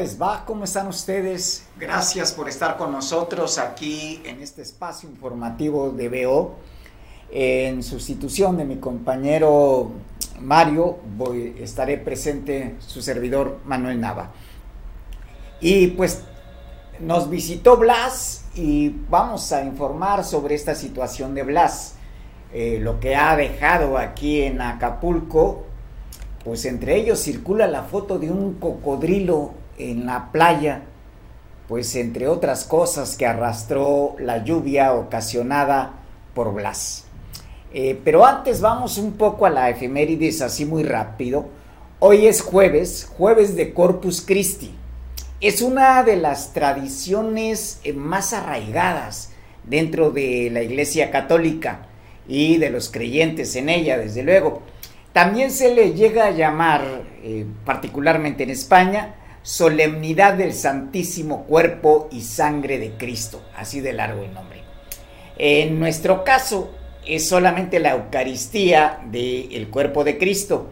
les? ¿Cómo están ustedes? Gracias por estar con nosotros aquí en este espacio informativo de BO. En sustitución de mi compañero Mario, voy, estaré presente su servidor Manuel Nava. Y pues nos visitó Blas y vamos a informar sobre esta situación de Blas. Eh, lo que ha dejado aquí en Acapulco, pues entre ellos circula la foto de un cocodrilo en la playa, pues entre otras cosas que arrastró la lluvia ocasionada por Blas. Eh, pero antes vamos un poco a la efemérides así muy rápido. Hoy es jueves, jueves de Corpus Christi. Es una de las tradiciones eh, más arraigadas dentro de la Iglesia Católica y de los creyentes en ella, desde luego. También se le llega a llamar, eh, particularmente en España, Solemnidad del Santísimo Cuerpo y Sangre de Cristo, así de largo el nombre. En nuestro caso es solamente la Eucaristía del cuerpo de Cristo.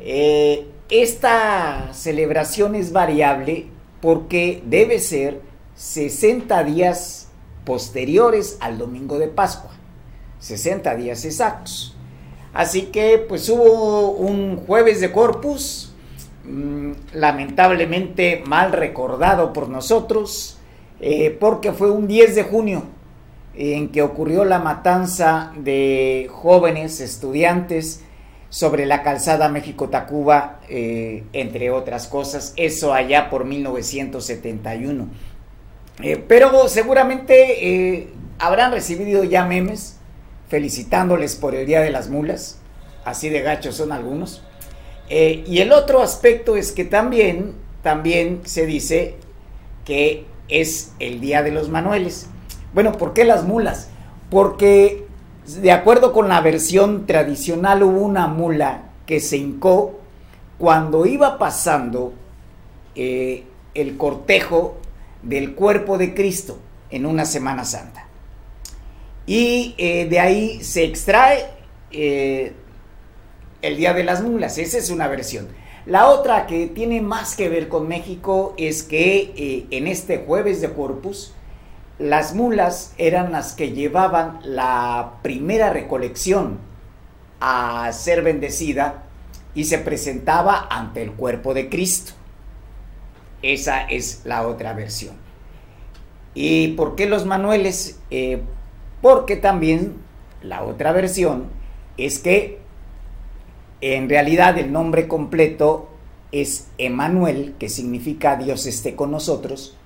Eh, esta celebración es variable porque debe ser 60 días posteriores al domingo de Pascua, 60 días exactos. Así que pues hubo un jueves de Corpus, Mm, lamentablemente mal recordado por nosotros, eh, porque fue un 10 de junio en que ocurrió la matanza de jóvenes estudiantes sobre la calzada México-Tacuba, eh, entre otras cosas, eso allá por 1971. Eh, pero seguramente habrán recibido ya memes felicitándoles por el Día de las Mulas, así de gachos son algunos. Eh, y el otro aspecto es que también, también se dice que es el Día de los Manueles. Bueno, ¿por qué las mulas? Porque de acuerdo con la versión tradicional hubo una mula que se hincó cuando iba pasando eh, el cortejo del cuerpo de Cristo en una Semana Santa. Y eh, de ahí se extrae el Día de las Mulas. Esa es una versión. La otra que tiene más que ver con México es que eh, en este jueves de Corpus, las mulas eran las que llevaban la primera recolección a ser bendecida y se presentaba ante el cuerpo de Cristo. Esa es la otra versión. ¿Y por qué los manueles? Eh, porque también la otra versión es que en realidad el nombre completo es Emanuel, que significa Dios esté con nosotros,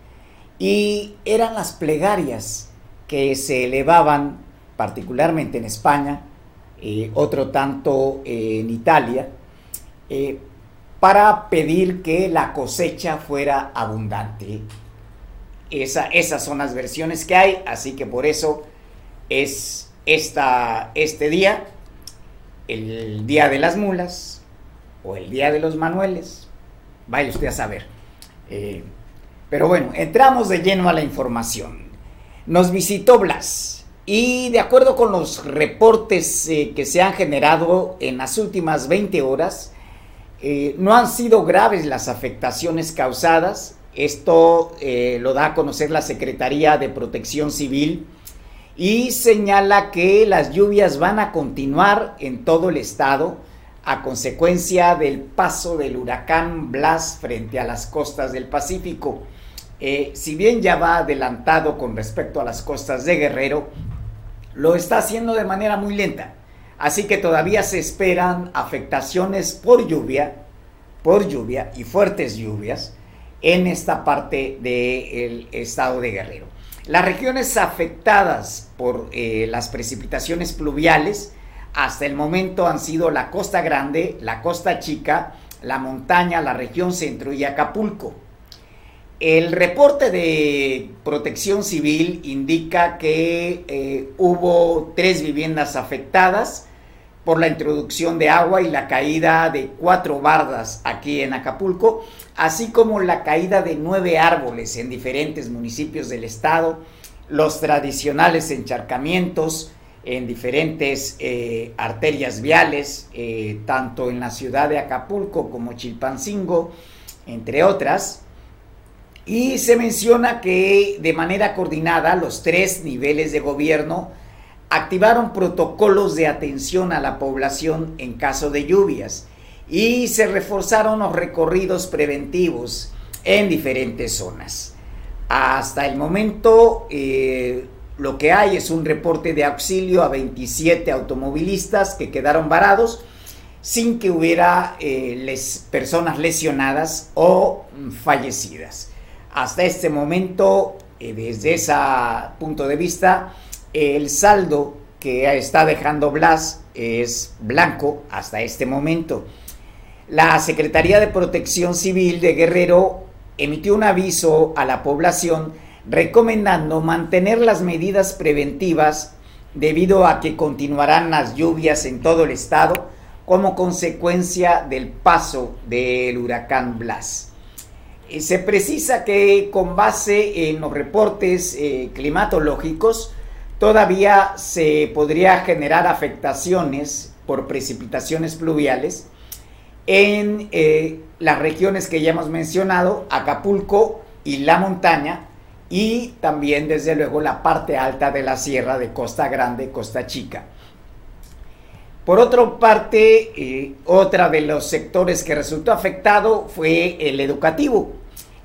y eran las plegarias que se elevaban particularmente en España, eh, otro tanto en Italia, eh, para pedir que la cosecha fuera abundante. esas son las versiones que hay, así que por eso es esta, este día el Día de las Mulas o el Día de los Manueles. Vaya usted a saber. Eh, pero bueno, entramos de lleno a la información. Nos visitó Blas y de acuerdo con los reportes eh, que se han generado en las últimas 20 horas, eh, no han sido graves las afectaciones causadas. Esto lo da a conocer la Secretaría de Protección Civil y señala que las lluvias van a continuar en todo el estado a consecuencia del paso del huracán Blas frente a las costas del Pacífico. Eh, si bien ya va adelantado con respecto a las costas de Guerrero, lo está haciendo de manera muy lenta. Así que todavía se esperan afectaciones por lluvia, por lluvia y fuertes lluvias en esta parte del estado de Guerrero. Las regiones afectadas por eh, las precipitaciones pluviales hasta el momento han sido la Costa Grande, la Costa Chica, la montaña, la región centro y Acapulco. El reporte de protección civil indica que eh, hubo tres viviendas afectadas por la introducción de agua y la caída de cuatro bardas aquí en Acapulco así como la caída de nueve árboles en diferentes municipios del estado, los tradicionales encharcamientos en diferentes eh, arterias viales, eh, tanto en la ciudad de Acapulco como Chilpancingo, entre otras, Y se menciona que de manera coordinada los tres niveles de gobierno activaron protocolos de atención a la población en caso de lluvias y se reforzaron los recorridos preventivos en diferentes zonas. Hasta el momento eh, lo que hay es un reporte de auxilio a 27 automovilistas que quedaron varados sin que hubiera eh, personas lesionadas o fallecidas. Hasta este momento, eh, desde ese punto de vista, el saldo que está dejando Blas es blanco hasta este momento. La Secretaría de Protección Civil de Guerrero emitió un aviso a la población recomendando mantener las medidas preventivas debido a que continuarán las lluvias en todo el estado como consecuencia del paso del huracán Blas. Eh, se precisa que con base en los reportes eh, climatológicos todavía se podría generar afectaciones por precipitaciones pluviales en eh, las regiones que ya hemos mencionado, Acapulco y la montaña, y también desde luego la parte alta de la sierra de Costa Grande, Costa Chica. Por otra parte, eh, otra de los sectores que resultó afectado fue el educativo.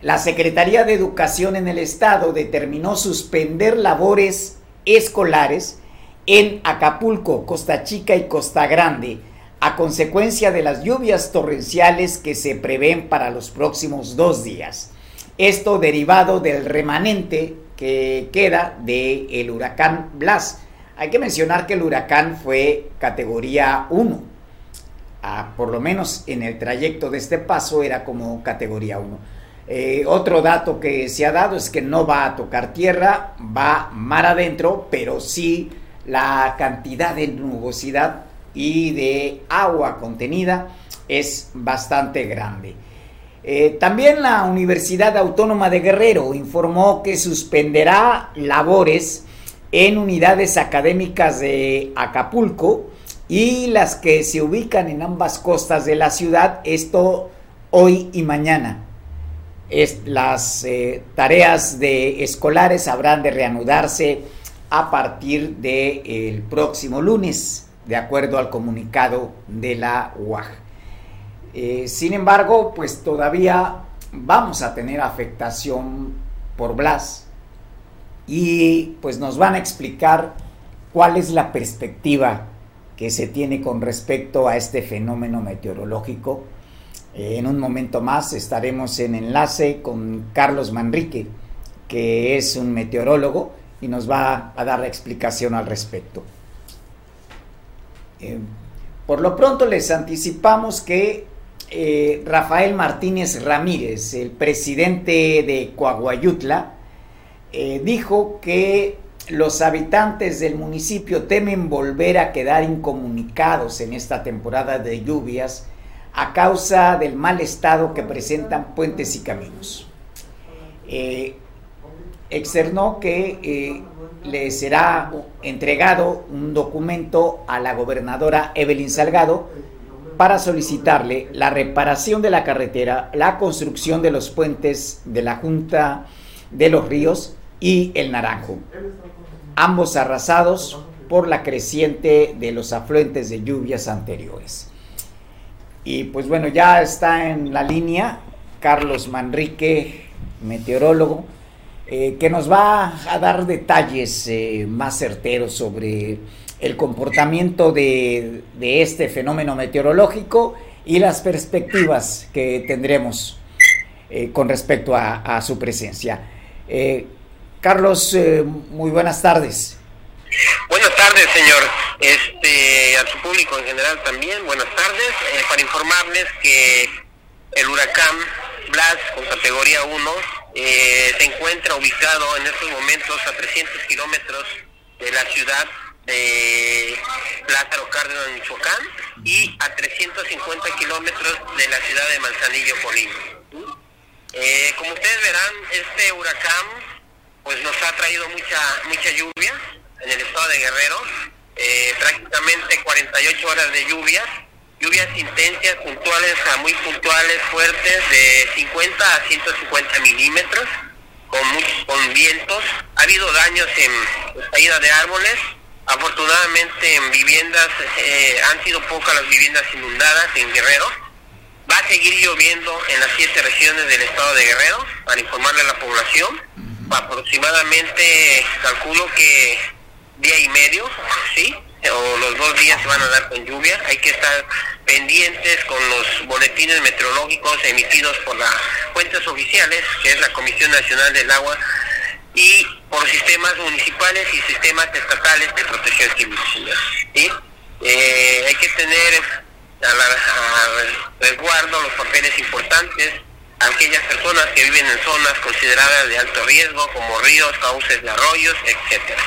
La Secretaría de Educación en el Estado determinó suspender labores escolares en Acapulco, Costa Chica y Costa Grande a consecuencia de las lluvias torrenciales que se prevén para los próximos dos días. Esto derivado del remanente que queda del el huracán Blas. Hay que mencionar que el huracán fue categoría 1. Ah, por lo menos en el trayecto de este paso era como categoría 1. Eh, otro dato que se ha dado es que no va a tocar tierra, va mar adentro, pero sí la cantidad de nubosidad y de agua contenida es bastante grande. Eh, también la Universidad Autónoma de Guerrero informó que suspenderá labores en unidades académicas de Acapulco y las que se ubican en ambas costas de la ciudad, esto hoy y mañana. Las eh, tareas de escolares habrán de reanudarse a partir del próximo lunes de acuerdo al comunicado de la UAG. Eh, sin embargo, pues todavía vamos a tener afectación por Blas y pues nos van a explicar cuál es la perspectiva que se tiene con respecto a este fenómeno meteorológico. En un momento más estaremos en enlace con Carlos Manrique, que es un meteorólogo y nos va a dar la explicación al respecto. Eh, por lo pronto les anticipamos que eh, Rafael Martínez Ramírez, el presidente de Coahuayutla, eh, dijo que los habitantes del municipio temen volver a quedar incomunicados en esta temporada de lluvias a causa del mal estado que presentan puentes y caminos. externó que le será entregado un documento a la gobernadora Evelyn Salgado para solicitarle la reparación de la carretera, la construcción de los puentes de la Junta de los Ríos y el Naranjo, ambos arrasados por la creciente de los afluentes de lluvias anteriores. Y pues bueno, ya está en la línea Carlos Manrique, meteorólogo, eh, que nos va a dar detalles eh, más certeros sobre el comportamiento de, este fenómeno meteorológico y las perspectivas que tendremos eh, con respecto a, su presencia. Carlos, muy buenas tardes. Buenas tardes, señor. Este, a su público en general también, buenas tardes. para informarles que el huracán Blas con categoría 1 eh, se encuentra ubicado en estos momentos a 300 kilómetros de la ciudad de Lázaro Cárdenas, Michoacán, y a 350 kilómetros de la ciudad de Manzanillo, Colima. Eh, como ustedes verán, este huracán pues nos ha traído mucha mucha lluvia en el estado de Guerrero, eh, prácticamente 48 horas de lluvia lluvias intensas, puntuales a muy puntuales, fuertes, de 50 a 150 milímetros, con, con vientos. Ha habido daños en caída de árboles. Afortunadamente en viviendas eh, han sido pocas las viviendas inundadas en Guerrero. Va a seguir lloviendo en las siete regiones del estado de Guerrero, para informarle a la población. Aproximadamente calculo que día y medio, ¿sí? o los dos días se van a dar con lluvia. Hay que estar pendientes con los boletines meteorológicos emitidos por las fuentes oficiales, que es la Comisión Nacional del Agua, y por sistemas municipales y sistemas estatales de protección civil. Eh, hay que tener a, resguardo los papeles importantes a aquellas personas que viven en zonas consideradas de alto riesgo, como ríos, cauces de arroyos, etcétera.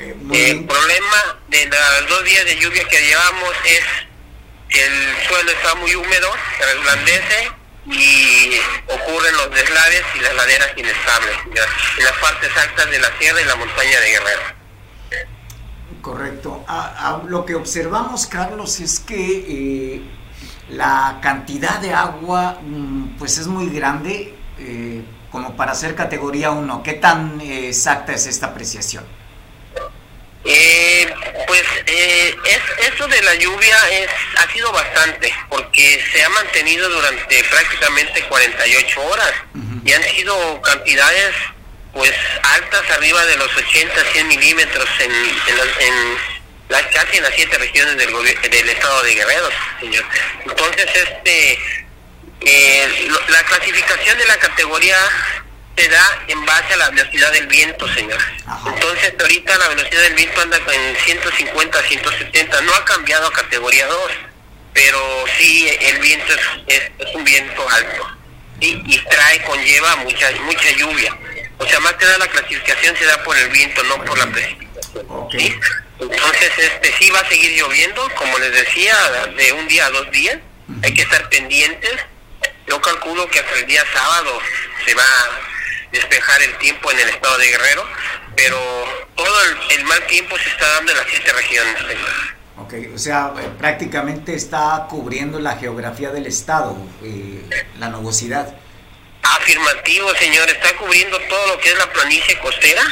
Eh, el problema de los dos días de lluvia que llevamos es que el suelo está muy húmedo, se resplandece y ocurren los deslaves y las laderas inestables en las partes altas de la sierra y la montaña de Guerrero. Correcto. lo que observamos, Carlos, es que eh, la cantidad de agua mm, pues es muy grande eh, como para ser categoría 1. ¿Qué tan exacta es esta apreciación? Eh, pues eh, es, eso de la lluvia es, ha sido bastante, porque se ha mantenido durante prácticamente 48 horas y han sido cantidades pues altas arriba de los 80, 100 milímetros en, en, las, casi en las siete regiones del, del estado de Guerrero, señor. Entonces, este, eh, la clasificación de la categoría se da en base a la velocidad del viento, señor. Entonces, ahorita la velocidad del viento anda en 150, 170, no ha cambiado a categoría 2, pero sí el viento es, es, un viento alto y trae, conlleva mucha mucha lluvia. O sea, más que nada la clasificación se da por el viento, no por la precipitación. Entonces, este sí va a seguir lloviendo, como les decía, de un día a dos días. Hay que estar pendientes. Yo calculo que hasta el día sábado se va despejar el tiempo en el estado de Guerrero, pero todo el, mal tiempo se está dando en las siete regiones. Ok, o sea, eh, prácticamente está cubriendo la geografía del estado, eh, la nubosidad. Afirmativo, señor, está cubriendo todo lo que es la planicie costera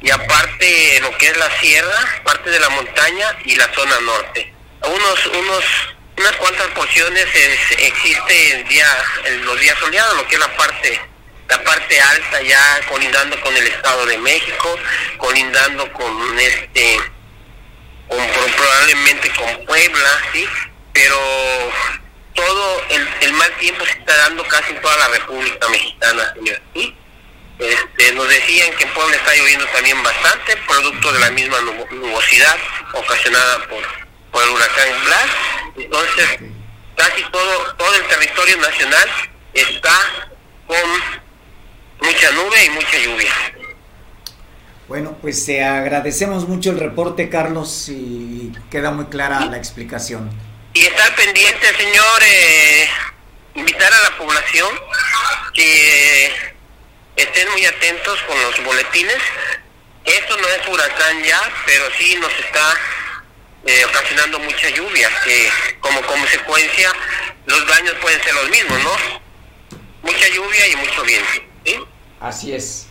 y aparte lo que es la sierra, parte de la montaña y la zona norte. Unos, unos, unas cuantas porciones existe el día, los días soleados, lo que es la parte la parte alta ya colindando con el Estado de México, colindando con este, probablemente con Puebla, ¿sí? Pero todo el, mal tiempo se está dando casi en toda la República Mexicana, señor, ¿sí? Este, nos decían que en Puebla está lloviendo también bastante, producto de la misma nubosidad ocasionada por, por el huracán Blas. Entonces, casi todo, todo el territorio nacional está con mucha nube y mucha lluvia. Bueno, pues te agradecemos mucho el reporte, Carlos, y queda muy clara la explicación. Y estar pendiente, señor, eh, invitar a la población que estén muy atentos con los boletines. Esto no es huracán ya, pero sí nos está eh, ocasionando mucha lluvia, que como consecuencia los daños pueden ser los mismos, ¿no? Mucha lluvia y mucho viento. Así es.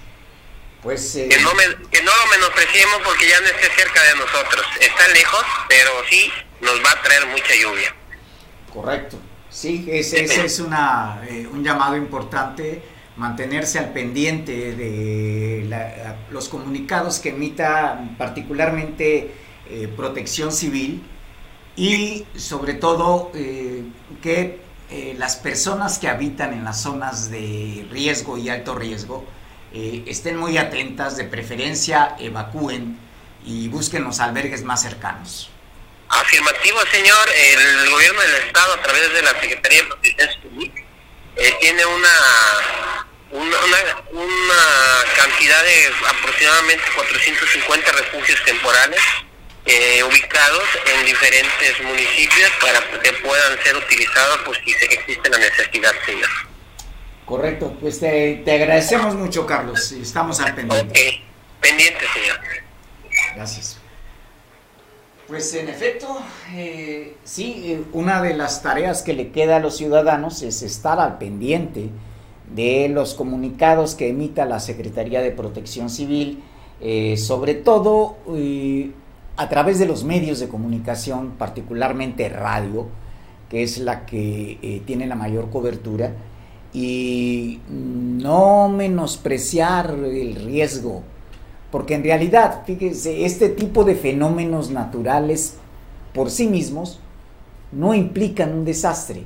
Pues, eh, que, no lo menospreciemos porque ya no esté cerca de nosotros. Está lejos, pero sí nos va a traer mucha lluvia. Correcto. Sí, ese, es una, eh, un llamado importante, mantenerse al pendiente de los comunicados que emita particularmente eh, Protección Civil y sobre todo que eh, las personas que habitan en las zonas de riesgo y alto riesgo eh, estén muy atentas, de preferencia evacúen y busquen los albergues más cercanos. Afirmativo, señor. El gobierno del Estado, a través de la Secretaría de Protección Civil, eh, tiene una, una, una cantidad de aproximadamente 450 refugios temporales eh, ubicados en diferentes municipios para que puedan ser utilizados pues si existe la necesidad, señor. Correcto, pues te, agradecemos mucho, Carlos, estamos al pendiente. pendiente, señor. Gracias. Pues en efecto, eh, sí, eh, una de las tareas que le queda a los ciudadanos es estar al pendiente de los comunicados que emita la Secretaría de Protección Civil, eh, sobre todo a través de los medios de comunicación, particularmente radio, que es la que tiene la mayor cobertura, y no menospreciar el riesgo porque en realidad, fíjense, este tipo de fenómenos naturales por sí mismos no implican un desastre,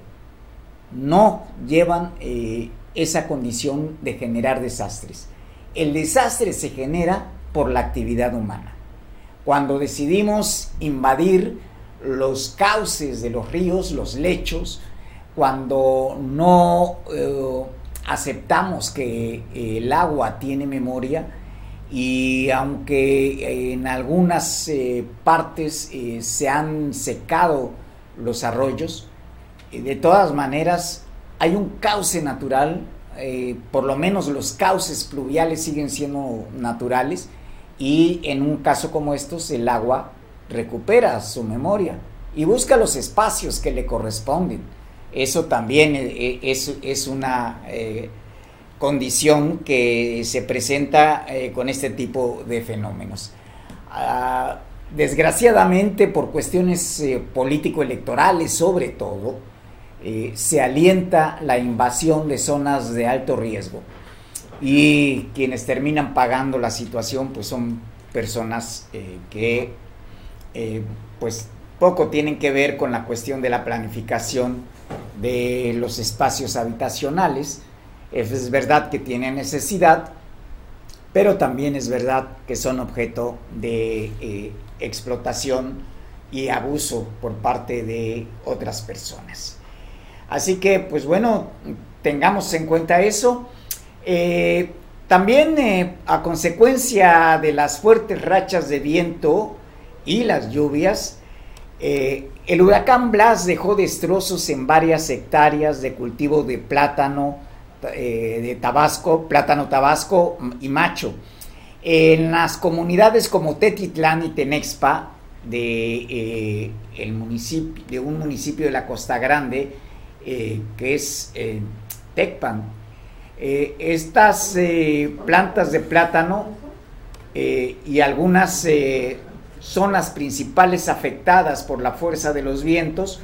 no llevan eh, esa condición de generar desastres. El desastre se genera por la actividad humana. Cuando decidimos invadir los cauces de los ríos, los lechos, cuando no eh, aceptamos que el agua tiene memoria, y aunque en algunas eh, partes eh, se han secado los arroyos, eh, de todas maneras hay un cauce natural, por lo menos los cauces pluviales siguen siendo naturales y en un caso como estos el agua recupera su memoria y busca los espacios que le corresponden. Eso también es, es una condición que se presenta eh, con este tipo de fenómenos. Ah, desgraciadamente, por cuestiones eh, político-electorales sobre todo, eh, se alienta la invasión de zonas de alto riesgo y quienes terminan pagando la situación pues son personas que pues poco tienen que ver con la cuestión de la planificación de los espacios habitacionales, es verdad que tienen necesidad, pero también es verdad que son objeto de eh, explotación y abuso por parte de otras personas. Así que, pues bueno, tengamos en cuenta eso. Eh, también eh, a consecuencia de las fuertes rachas de viento y las lluvias, el huracán Blas dejó destrozos en varias hectáreas de cultivo de plátano, eh, de Tabasco, Plátano Tabasco y Macho. En las comunidades como Tetitlán y Tenexpa, de, eh, el municipio, de un municipio de la Costa Grande, eh, que es Tecpan, estas plantas de plátano y algunas son las principales afectadas por la fuerza de los vientos,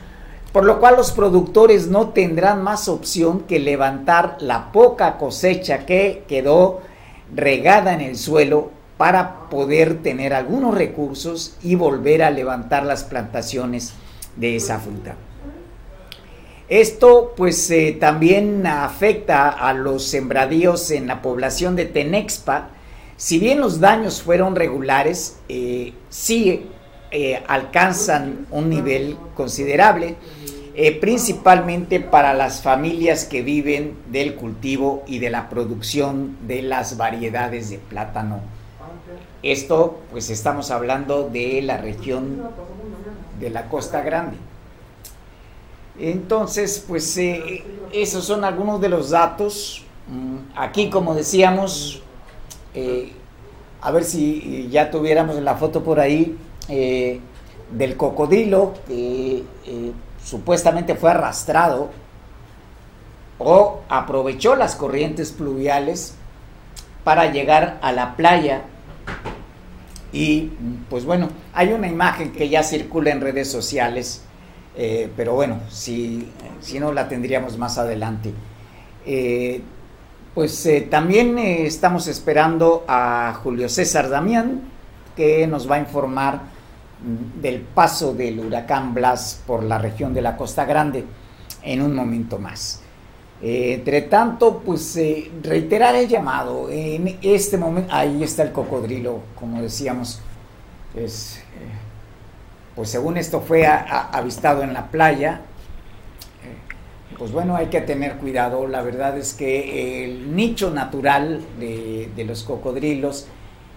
por lo cual los productores no tendrán más opción que levantar la poca cosecha que quedó regada en el suelo para poder tener algunos recursos y volver a levantar las plantaciones de esa fruta. Esto pues eh, también afecta a los sembradíos en la población de Tenexpa. Si bien los daños fueron regulares, eh, sí eh, alcanzan un nivel considerable, eh, principalmente para las familias que viven del cultivo y de la producción de las variedades de plátano. Esto, pues estamos hablando de la región de la Costa Grande. Entonces, pues eh, esos son algunos de los datos. Mm, aquí, como decíamos, a ver si ya tuviéramos la foto por ahí, eh, del cocodrilo que eh, supuestamente fue arrastrado o aprovechó las corrientes pluviales para llegar a la playa y pues bueno, hay una imagen que ya circula en redes sociales, eh, pero bueno, si, si, no la tendríamos más adelante. pues también estamos esperando a Julio César Damián, que nos va a informar del paso del huracán Blas por la región de la Costa Grande en un momento más. Eh, entre tanto, pues eh, reiterar el llamado. En este momento, ahí está el cocodrilo, como decíamos. Es, eh, pues según esto fue avistado en la playa. pues bueno, hay que tener cuidado. La verdad es que el nicho natural de, de los cocodrilos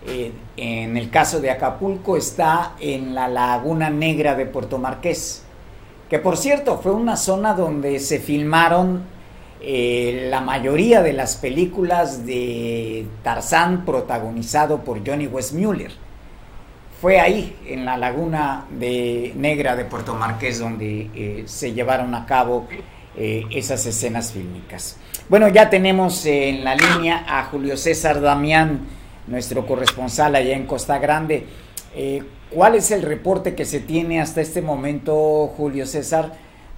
eh, en el caso de Acapulco está en la Laguna Negra de Puerto Marqués, que por cierto fue una zona donde se filmaron eh, la mayoría de las películas de Tarzán protagonizado por Johnny Westmuller. Fue ahí, en la laguna de Negra de Puerto Marqués, donde eh, se llevaron a cabo eh, esas escenas fílmicas. Bueno, ya tenemos en la línea a Julio César Damián, nuestro corresponsal allá en Costa Grande. Eh, ¿Cuál es el reporte que se tiene hasta este momento, Julio César,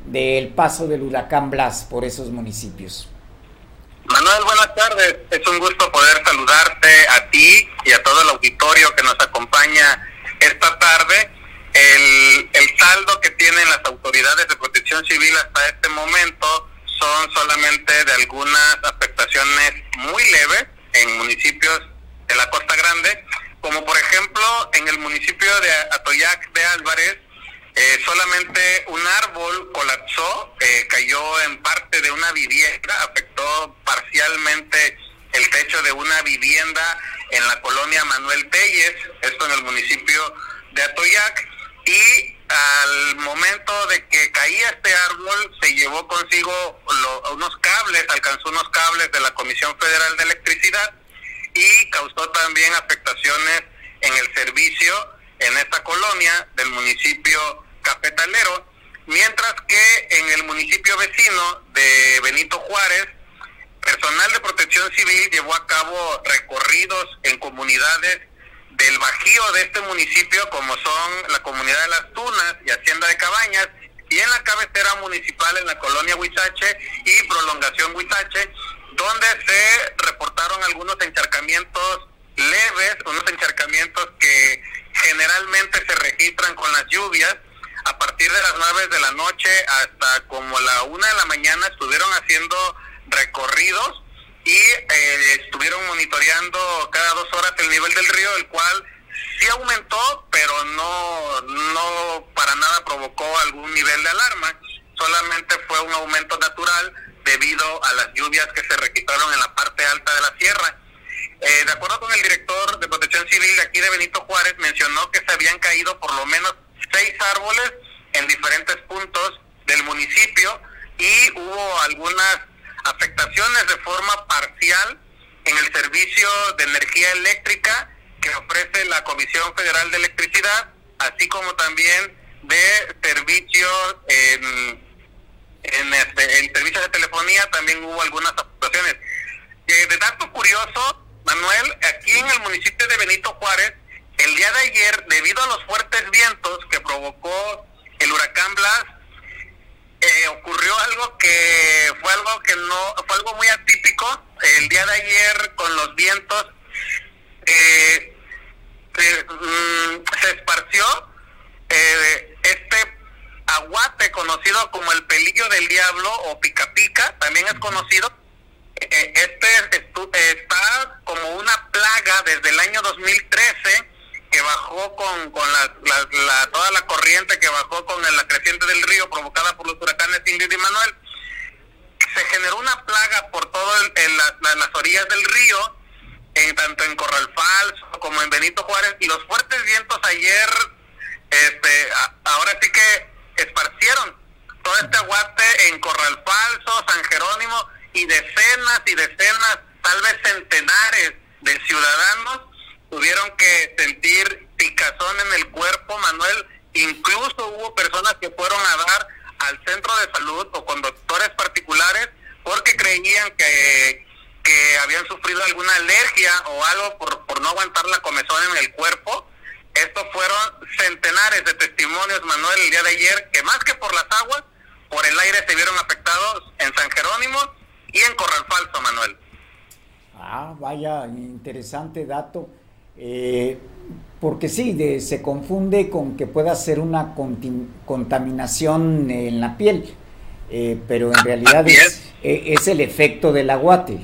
del paso del huracán Blas por esos municipios? Manuel, buenas tardes. Es un gusto poder saludarte a ti y a todo el auditorio que nos acompaña esta tarde. El, el saldo que tienen las autoridades de protección civil hasta este momento son solamente de algunas afectaciones muy leves en municipios de la Costa Grande, como por ejemplo en el municipio de Atoyac de Álvarez, eh, solamente un árbol colapsó, eh, cayó en parte de una vivienda, afectó parcialmente el techo de una vivienda en la colonia Manuel Telles, esto en el municipio de Atoyac, y al momento de que caía este árbol se llevó consigo unos cables, alcanzó unos cables de la Comisión Federal de Electricidad y causó también afectaciones en el servicio en esta colonia del municipio cafetalero, mientras que en el municipio vecino de Benito Juárez, personal de protección civil llevó a cabo recorridos en comunidades del bajío de este municipio, como son la comunidad de Las Tunas y Hacienda de Cabañas, y en la cabecera municipal en la colonia Huizache y prolongación Huizache, donde se reportaron algunos encharcamientos leves, unos encharcamientos que generalmente se registran con las lluvias. A partir de las nueve de la noche hasta como la una de la mañana estuvieron haciendo recorridos y eh, estuvieron monitoreando cada dos horas el nivel del río, el cual sí aumentó, pero no, no para nada provocó algún nivel de alarma, solamente fue un aumento natural debido a las lluvias que se registraron en la parte alta de la sierra. Eh, de acuerdo con el director de Protección Civil de aquí de Benito Juárez, mencionó que se habían caído por lo menos seis árboles en diferentes puntos del municipio y hubo algunas afectaciones de forma parcial en el servicio de energía eléctrica que ofrece la Comisión Federal de Electricidad, así como también de servicios en, en, este, en servicios de telefonía también hubo algunas afectaciones. Eh, de dato curioso, Manuel, aquí en el municipio de Benito Juárez, el día de ayer, debido a los fuertes vientos que provocó el huracán Blas, eh, ocurrió algo que fue algo que no fue algo muy atípico. El día de ayer con los vientos eh, se, mm, se, esparció eh, este aguate conocido como el pelillo del diablo o pica pica, también es conocido. Eh, este está como una plaga desde el año 2013 que bajó con, con la, la, toda la corriente que bajó con la creciente del río provocada por los huracanes Ingrid y Manuel. Se generó una plaga por todas las orillas del río, en, tanto en Corral Falso como en Benito Juárez, y los fuertes vientos ayer, este, ahora sí que esparcieron todo este aguate en Corral Falso, San Jerónimo, y decenas y decenas, tal vez centenares de ciudadanos tuvieron que sentir picazón en el cuerpo, Manuel. Incluso hubo personas que fueron a dar al centro de salud o con doctores particulares porque creían que, que habían sufrido alguna alergia o algo por, por no aguantar la comezón en el cuerpo. Estos fueron centenares de testimonios, Manuel, el día de ayer, que más que por las aguas, por el aire se vieron afectados en San Jerónimo y en Corral Falso, Manuel. Ah, vaya, interesante dato. Eh, porque sí, se confunde con que pueda ser una contaminación en la piel, eh, pero en realidad es, e, es, el efecto del aguate.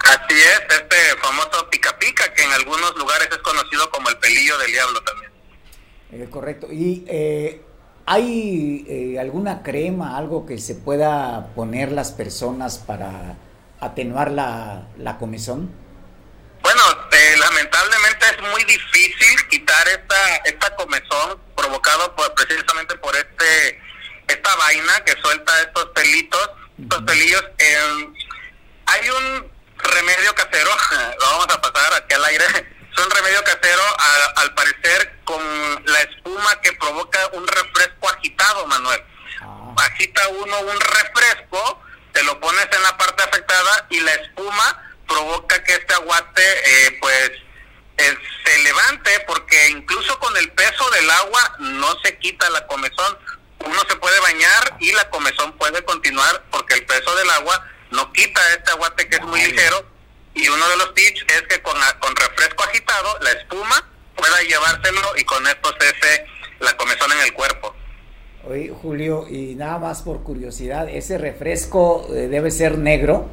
Así es, este famoso pica pica que en algunos lugares es conocido como el pelillo del diablo también. Eh, correcto. ¿Y hay alguna crema, algo que se pueda poner las personas para atenuar la, la comezón? Bueno, eh, muy difícil quitar esta, esta comezón provocado por, precisamente por este esta vaina que suelta estos pelitos, estos pelillos. Em, hay un remedio casero, lo vamos a pasar aquí al aire, es un remedio casero al parecer con la espuma que provoca un refresco agitado, Manuel. Ah. Agita uno un refresco, te lo pones en la parte afectada y la espuma provoca que este aguate eh, pues con el peso del agua no se quita la comezón. Uno se puede bañar y la comezón puede continuar porque el peso del agua no quita este aguate que es muy ligero. Y uno de los tips es que con, con refresco agitado, la espuma pueda llevárselo y con esto cese la comezón en el cuerpo. Oye, Julio, y nada más por curiosidad, ¿ese refresco eh, debe ser negro?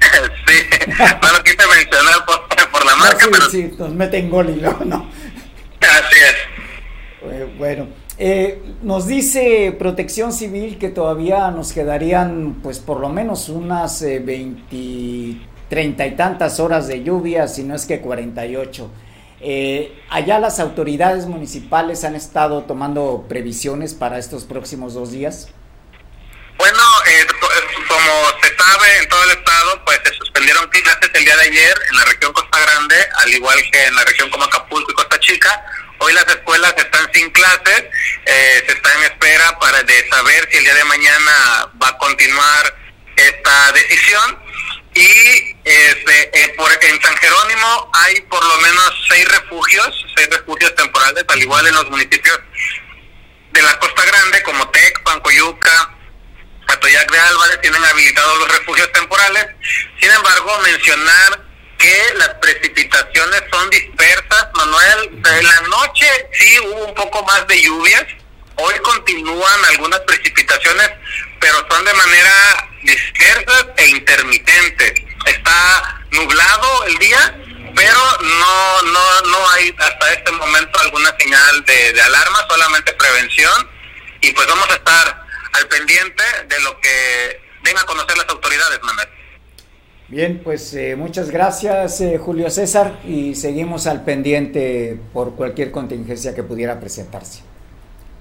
sí, no lo quise mencionar por, la marca, pero... Sí, nos meten gol y luego no. Así es. Eh, bueno, eh, nos dice Protección Civil que todavía nos quedarían, pues por lo menos unas eh, 20, treinta y tantas horas de lluvia, si no es que 48. Eh, allá las autoridades municipales han estado tomando previsiones para estos próximos dos días. Bueno, eh, como se sabe en todo el estado, pues se suspendieron clases el día de ayer en la región Costa Grande, al igual que en la región como Acapulco y Costa Chica. Hoy las escuelas están sin clases, eh, se está en espera para de saber si el día de mañana va a continuar esta decisión. Y este, eh, por, en San Jerónimo hay por lo menos seis refugios, seis refugios temporales, al igual en los municipios de la Costa Grande como Tec, Pancoyuca, Atoyac de Álvarez tienen habilitados los refugios temporales. Sin embargo, mencionar que las precipitaciones son dispersas, Manuel. En la noche sí hubo un poco más de lluvias. Hoy continúan algunas precipitaciones, pero son de manera dispersas e intermitentes. Está nublado el día, pero no no no hay hasta este momento alguna señal de, de alarma, solamente prevención. Y pues vamos a estar al pendiente de lo que den a conocer las autoridades, Manuel. Bien, pues eh, muchas gracias eh, Julio César y seguimos al pendiente por cualquier contingencia que pudiera presentarse.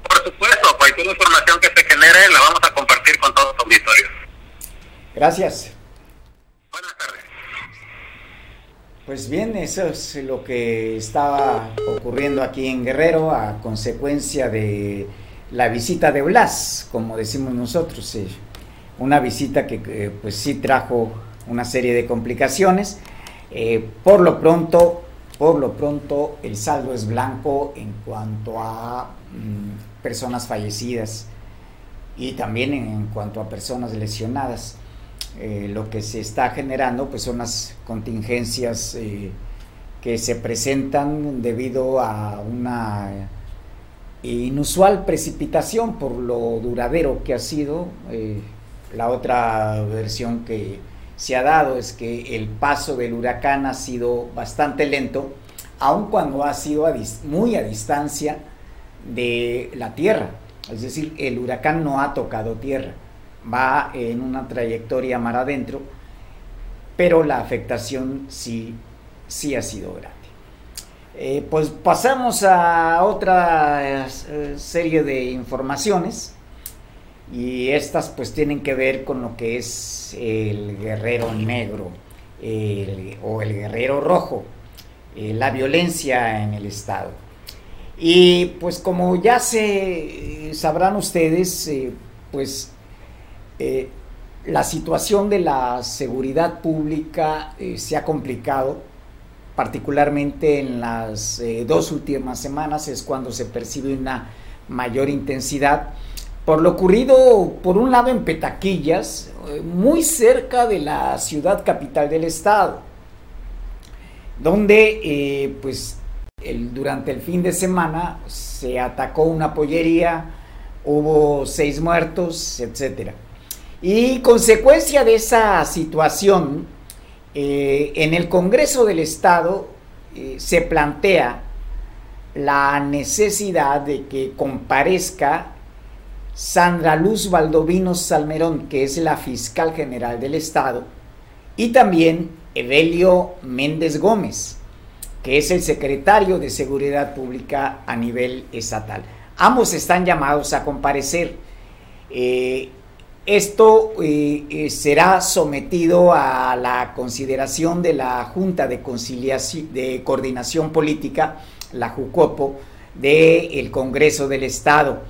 Por supuesto, cualquier información que se genere la vamos a compartir con todo el auditorio. Gracias. Buenas tardes. Pues bien, eso es lo que estaba ocurriendo aquí en Guerrero a consecuencia de la visita de Blas, como decimos nosotros, eh, una visita que eh, pues sí trajo una serie de complicaciones. Eh, por lo pronto, por lo pronto el saldo es blanco en cuanto a mm, personas fallecidas y también en, cuanto a personas lesionadas. lo que se está generando pues son las contingencias que se presentan debido a una inusual precipitación por lo duradero que ha sido. Eh, la otra versión que se ha dado es que el paso del huracán ha sido bastante lento, aun cuando ha sido muy a distancia de la Tierra. Es decir, el huracán no ha tocado tierra, va en una trayectoria mar adentro, pero la afectación sí, sí ha sido grande. Eh, pues pasamos a otra eh, serie de informaciones y estas pues tienen que ver con lo que es el guerrero negro o el guerrero rojo, eh, la violencia en el Estado. Y pues como ya se sabrán ustedes, pues la situación de la seguridad pública se ha complicado particularmente en las eh, dos últimas semanas es cuando se percibe una mayor intensidad por lo ocurrido por un lado en Petaquillas, eh, muy cerca de la ciudad capital del estado, donde eh, pues durante el fin de semana se atacó una pollería, hubo seis muertos, etcétera. Y consecuencia de esa situación, eh, en el Congreso del Estado eh, se plantea la necesidad de que comparezca Sandra Luz Valdovino Salmerón, que es la fiscal general del Estado, y también Evelio Méndez Gómez, que es el secretario de Seguridad Pública a nivel estatal. Ambos están llamados a comparecer. Eh, esto eh, eh, será sometido a la consideración de la Junta de, Conciliación, de Coordinación Política, la JUCOPO, del Congreso del Estado.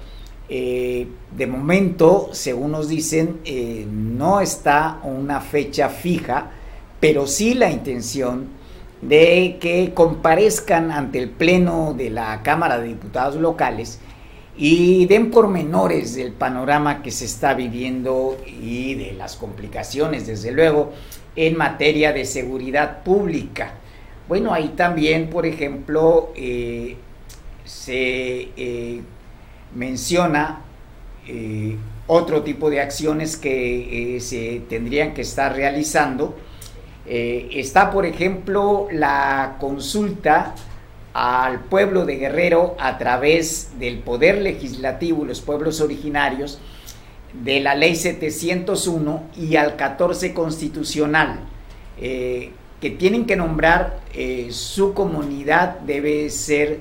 Eh, de momento, según nos dicen, no está una fecha fija, pero sí la intención de que comparezcan ante el Pleno de la Cámara de Diputados locales y den pormenores del panorama que se está viviendo y de las complicaciones, desde luego, en materia de seguridad pública. Bueno, ahí también, por ejemplo, eh, se eh, menciona eh, otro tipo de acciones que se tendrían que estar realizando. está, por ejemplo, la consulta al pueblo de Guerrero a través del poder legislativo, los pueblos originarios, de la ley 701 y al 14 constitucional, eh, que tienen que nombrar eh, su comunidad, debe ser,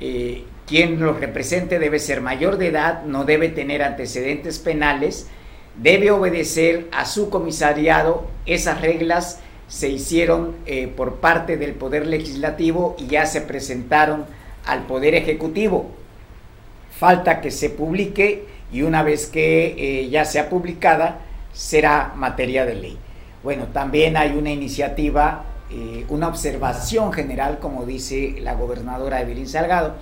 eh, quien los represente debe ser mayor de edad, no debe tener antecedentes penales, debe obedecer a su comisariado esas reglas se hicieron eh, por parte del Poder Legislativo y ya se presentaron al Poder Ejecutivo. Falta que se publique y una vez que eh, ya sea publicada será materia de ley. Bueno, también hay una iniciativa, eh, una observación general, como dice la gobernadora Evelyn Salgado,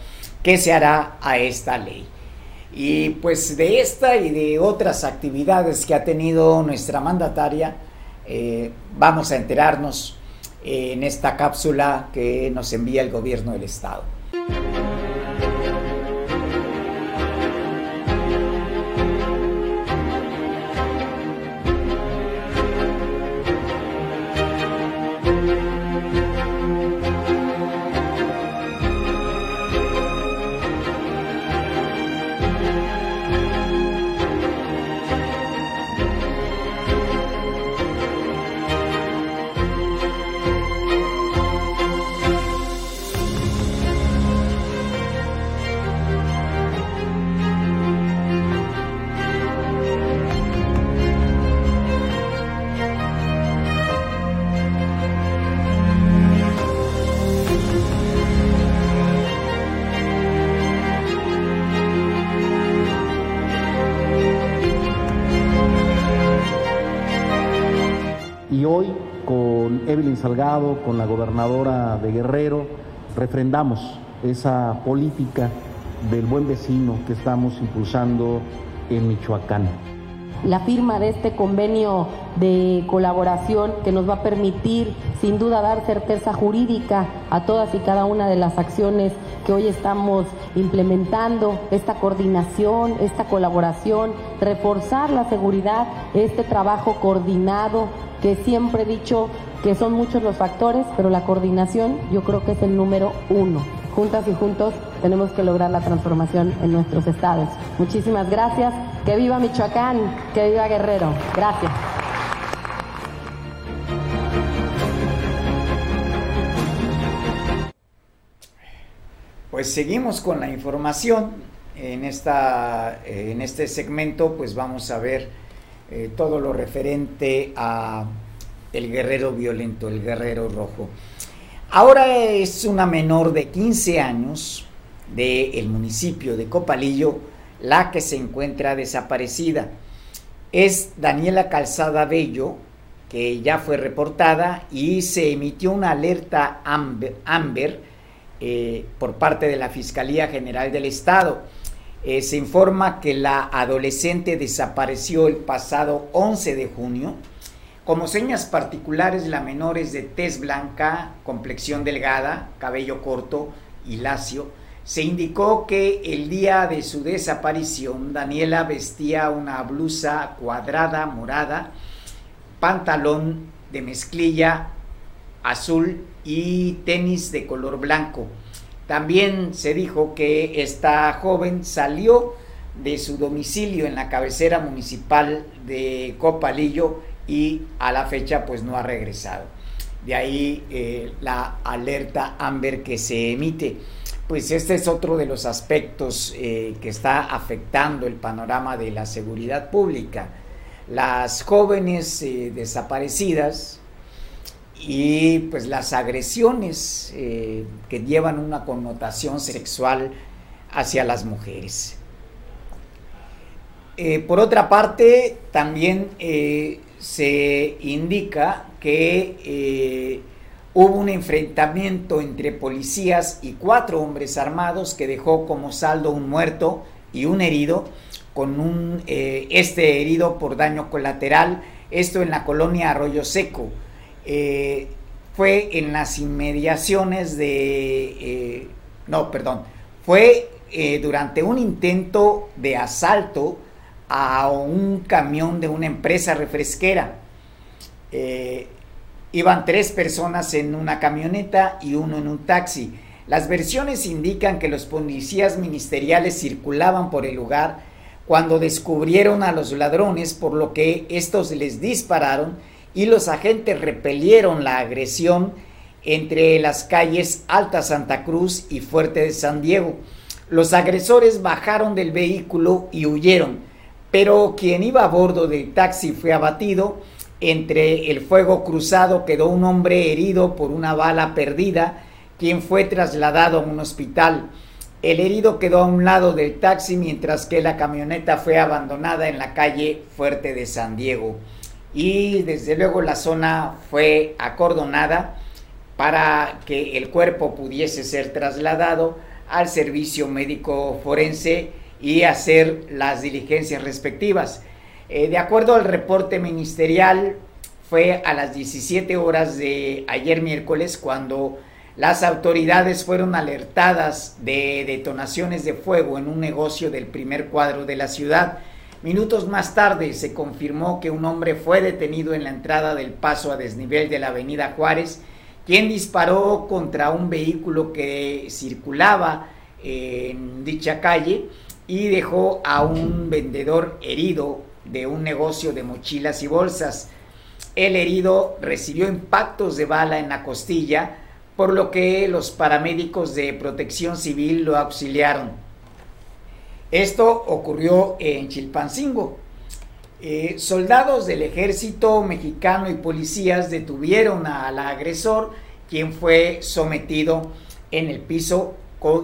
que se hará a esta ley. Y pues de esta y de otras actividades que ha tenido nuestra mandataria, eh, vamos a enterarnos en esta cápsula que nos envía el gobierno del estado. Con la gobernadora de Guerrero, refrendamos esa política del buen vecino que estamos impulsando en Michoacán. La firma de este convenio de colaboración que nos va a permitir sin duda dar certeza jurídica a todas y cada una de las acciones que hoy estamos implementando, esta coordinación, esta colaboración, reforzar la seguridad, este trabajo coordinado que siempre he dicho que son muchos los factores, pero la coordinación yo creo que es el número uno. Juntas y juntos tenemos que lograr la transformación en nuestros estados. Muchísimas gracias. Que viva Michoacán, que viva Guerrero. Gracias. Pues seguimos con la información. En, esta, en este segmento pues vamos a ver eh, todo lo referente a el guerrero violento, el guerrero rojo. Ahora es una menor de 15 años del municipio de Copalillo la que se encuentra desaparecida. Es Daniela Calzada Bello, que ya fue reportada y se emitió una alerta Amber, eh, por parte de la Fiscalía General del Estado. Eh, se informa que la adolescente desapareció el pasado 11 de junio como señas particulares, la menor es de tez blanca, complexión delgada, cabello corto y lacio. Se indicó que el día de su desaparición, Daniela vestía una blusa cuadrada morada, pantalón de mezclilla azul y tenis de color blanco. También se dijo que esta joven salió de su domicilio en la cabecera municipal de Copalillo y a la fecha pues no ha regresado. De ahí eh, la alerta Amber que se emite. Pues este es otro de los aspectos eh, que está afectando el panorama de la seguridad pública. Las jóvenes eh, desaparecidas y pues las agresiones que llevan una connotación sexual hacia las mujeres. por otra parte, también se indica que eh, hubo un enfrentamiento entre policías y cuatro hombres armados que dejó como saldo un muerto y un herido, con un, eh, este herido por daño colateral, esto en la colonia Arroyo Seco. Eh, fue en las inmediaciones de, no, perdón, fue durante un intento de asalto a un camión de una empresa refresquera. Iban tres personas en una camioneta y uno en un taxi. Las versiones indican que los policías ministeriales circulaban por el lugar cuando descubrieron a los ladrones, por lo que estos les dispararon y los agentes repelieron la agresión entre las calles Alta Santa Cruz y Fuerte de San Diego. Los agresores bajaron del vehículo y huyeron, pero quien iba a bordo del taxi fue abatido entre el fuego cruzado quedó un hombre herido por una bala perdida, quien fue trasladado a un hospital. El herido quedó a un lado del taxi mientras que la camioneta fue abandonada en la calle Fuerte de San Diego. Y desde luego la zona fue acordonada para que el cuerpo pudiese ser trasladado al servicio médico forense y hacer las diligencias respectivas. Eh, de acuerdo al reporte ministerial, fue a las 17 horas de ayer miércoles cuando las autoridades fueron alertadas de detonaciones de fuego en un negocio del primer cuadro de la ciudad. Minutos más tarde se confirmó que un hombre fue detenido en la entrada del paso a desnivel de la avenida Juárez, quien disparó contra un vehículo que circulaba en dicha calle y dejó a un vendedor herido de un negocio de mochilas y bolsas. El herido recibió impactos de bala en la costilla, por lo que los paramédicos de protección civil lo auxiliaron. Esto ocurrió en Chilpancingo. Eh, soldados del ejército mexicano y policías detuvieron al agresor, quien fue sometido en el piso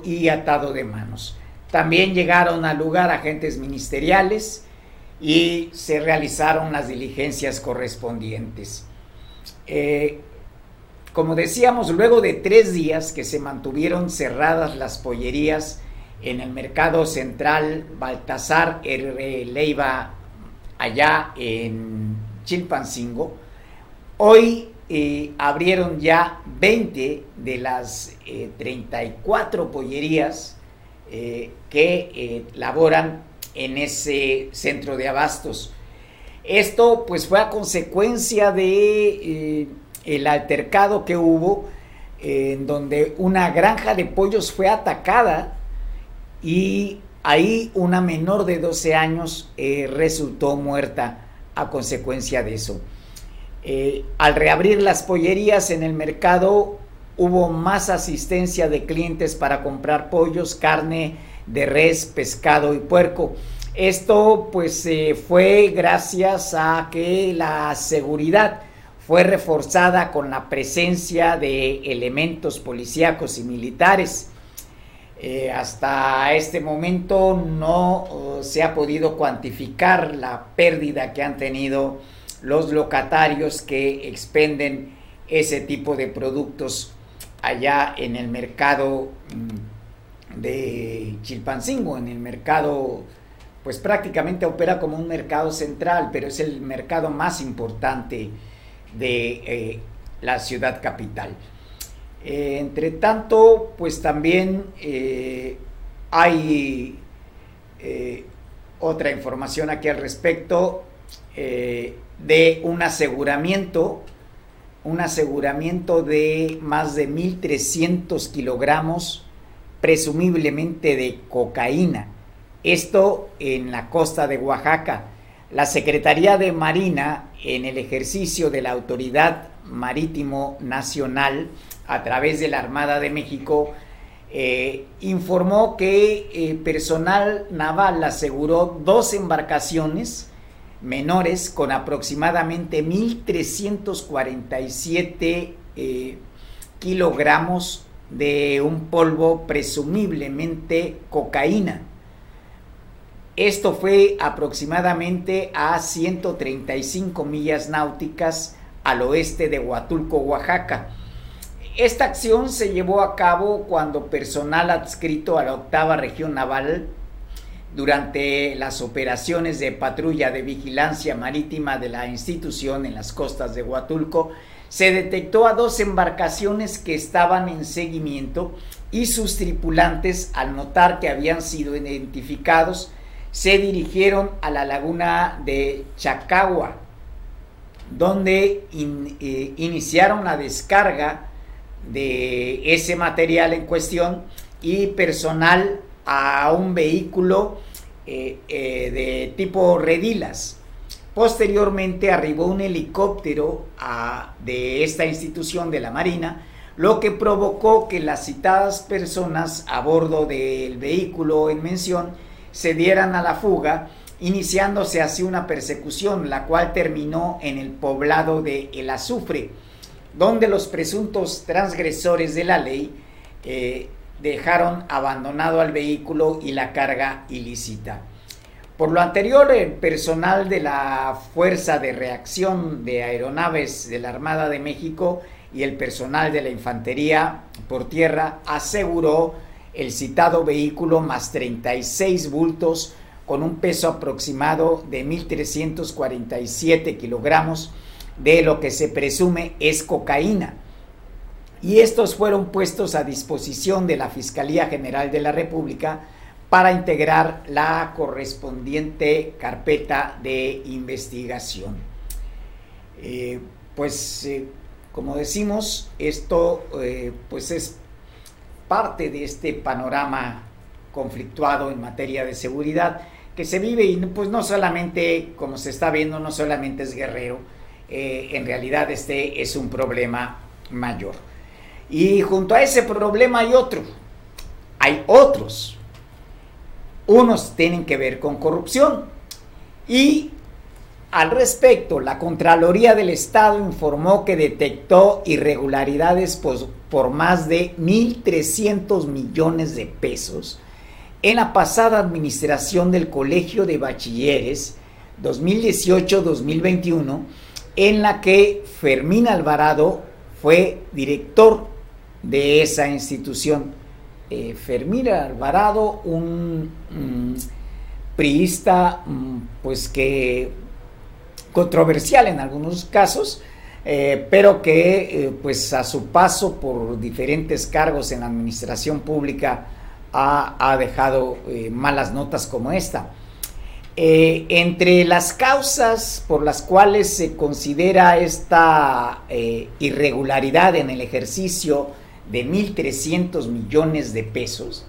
y atado de manos. También llegaron al lugar agentes ministeriales, y se realizaron las diligencias correspondientes. Eh, como decíamos, luego de tres días que se mantuvieron cerradas las pollerías en el mercado central Baltasar R. Leiva, allá en Chilpancingo, hoy eh, abrieron ya 20 de las 34 eh, que laboran en ese centro de abastos. Esto pues fue a consecuencia de eh, el altercado que hubo en donde una granja de pollos fue atacada y ahí una menor de 12 años eh, resultó muerta a consecuencia de eso. Eh, al reabrir las pollerías en el mercado hubo más asistencia de clientes para comprar pollos, carne, de res, pescado y puerco. Esto pues fue gracias a que la seguridad fue reforzada con la presencia de elementos policíacos y militares. Eh, hasta este momento no uh, se ha podido cuantificar la pérdida que han tenido los locatarios que expenden ese tipo de productos allá en el mercado mm, de Chilpancingo, en el mercado, pues prácticamente opera como un mercado central, pero es el mercado más importante de eh, la ciudad capital. Eh, entre tanto, pues también eh, hay otra información aquí al respecto de un aseguramiento, un aseguramiento de más de 1.300 kilogramos presumiblemente de cocaína. Esto en la costa de Oaxaca. La Secretaría de Marina, en el ejercicio de la Autoridad Marítimo Nacional, a través de la Armada de México, eh, informó que eh, personal naval aseguró dos embarcaciones menores con aproximadamente 1.347 eh, kilogramos de un polvo presumiblemente cocaína. Esto fue aproximadamente a 135 millas náuticas al oeste de Huatulco, Oaxaca. esta acción se llevó a cabo cuando personal adscrito a la octava región naval durante las operaciones de patrulla de vigilancia marítima de la institución en las costas de Huatulco, se detectó a dos embarcaciones que estaban en seguimiento y sus tripulantes, al notar que habían sido identificados, se dirigieron a la laguna de Chacagua, donde eh, iniciaron la descarga de ese material en cuestión y personal a un vehículo eh, eh, de tipo redilas. Posteriormente arribó un helicóptero de esta institución de la Marina, lo que provocó que las citadas personas a bordo del vehículo en mención se dieran a la fuga, iniciándose así una persecución, la cual terminó en el poblado de El Azufre, donde los presuntos transgresores de la ley eh, dejaron abandonado al vehículo y la carga ilícita. Por lo anterior, el personal de la Fuerza de Reacción de Aeronaves de la Armada de México y el personal de la Infantería por Tierra aseguró el citado vehículo más 36 bultos con un peso aproximado de 1.347 kilogramos de lo que se presume es cocaína. Y estos fueron puestos a disposición de la Fiscalía General de la República para integrar la correspondiente carpeta de investigación. Eh, pues, eh, como decimos, esto eh, pues es parte de este panorama conflictuado en materia de seguridad que se vive y pues no solamente, como se está viendo, no solamente es guerrero, en realidad este es un problema mayor. Y junto a ese problema hay otro, hay otros. Unos tienen que ver con corrupción. Y al respecto, la Contraloría del Estado informó que detectó irregularidades por, más de 1.300 millones de pesos en la pasada administración del Colegio de Bachilleres 2018-2021, en la que Fermín Alvarado fue director de esa institución. Eh, Fermín Alvarado, un priista, mm, pues que controversial en algunos casos, eh, pero que eh, pues a su paso por diferentes cargos en la administración pública ha, dejado malas notas como esta. entre las causas por las cuales se considera esta irregularidad en el ejercicio de 1.300 millones de pesos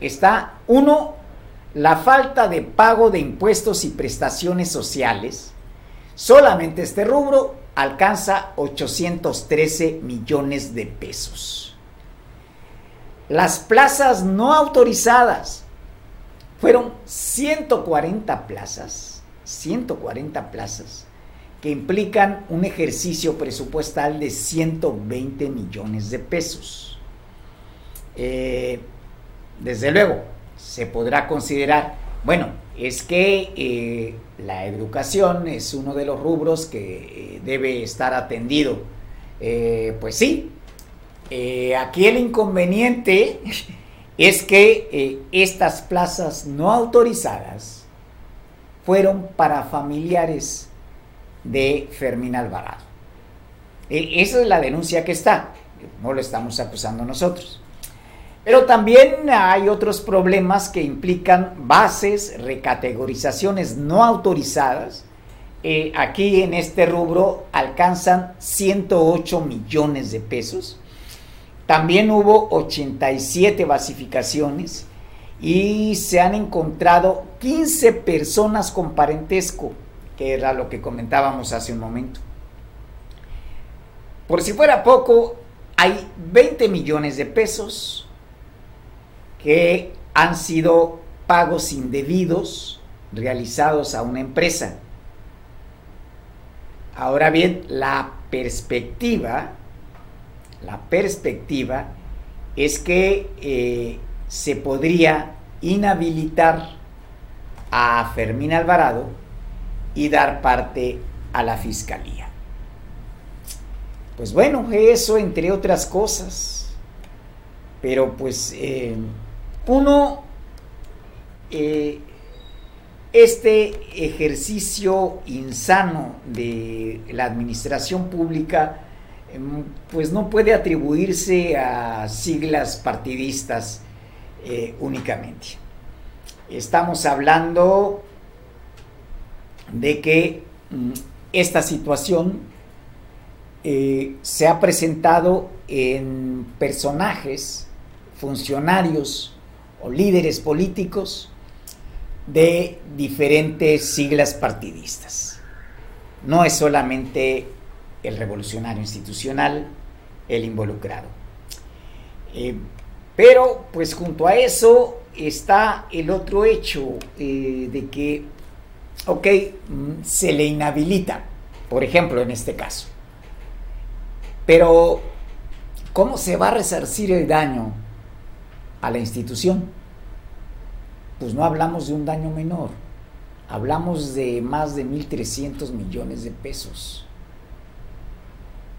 está, uno, la falta de pago de impuestos y prestaciones sociales. Solamente este rubro alcanza 813 millones de pesos. Las plazas no autorizadas fueron 140 plazas, 140 plazas que implican un ejercicio presupuestal de 120 millones de pesos. Eh, desde luego, se podrá considerar, bueno, es que eh, la educación es uno de los rubros que eh, debe estar atendido. pues sí, aquí el inconveniente es que estas plazas no autorizadas fueron para familiares de Fermín Alvarado. E, esa es la denuncia que está, no lo estamos acusando nosotros. Pero también hay otros problemas que implican bases, recategorizaciones no autorizadas. Eh, aquí en este rubro alcanzan 108 millones de pesos. También hubo 87 basificaciones y se han encontrado 15 personas con parentesco que era lo que comentábamos hace un momento. Por si fuera poco, hay 20 millones de pesos que han sido pagos indebidos realizados a una empresa. Ahora bien, la perspectiva, la perspectiva es que eh, se podría inhabilitar a Fermín Alvarado y dar parte a la fiscalía. Pues bueno, eso entre otras cosas. Pero pues eh, uno, eh, este ejercicio insano de la administración pública, em, pues no puede atribuirse a siglas partidistas eh, únicamente. Estamos hablando de que mm, esta situación eh, se ha presentado en personajes, funcionarios o líderes políticos de diferentes siglas partidistas. No es solamente el revolucionario institucional el involucrado. Eh, pero pues junto a eso está el otro hecho eh, de que, ok, mm, se le inhabilita, por ejemplo, en este caso. Pero, ¿cómo se va a resarcir el daño a la institución? Pues no hablamos de un daño menor, hablamos de más de 1.300 millones de pesos.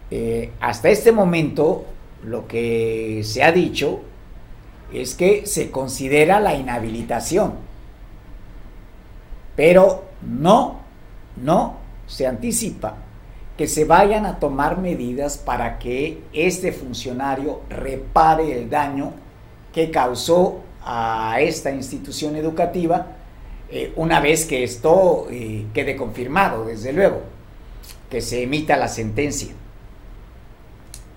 Eh, hasta este momento, lo que se ha dicho es que se considera la inhabilitación, pero no, no se anticipa que se vayan a tomar medidas para que este funcionario repare el daño que causó a esta institución educativa eh, una vez que esto eh, quede confirmado, desde luego, que se emita la sentencia.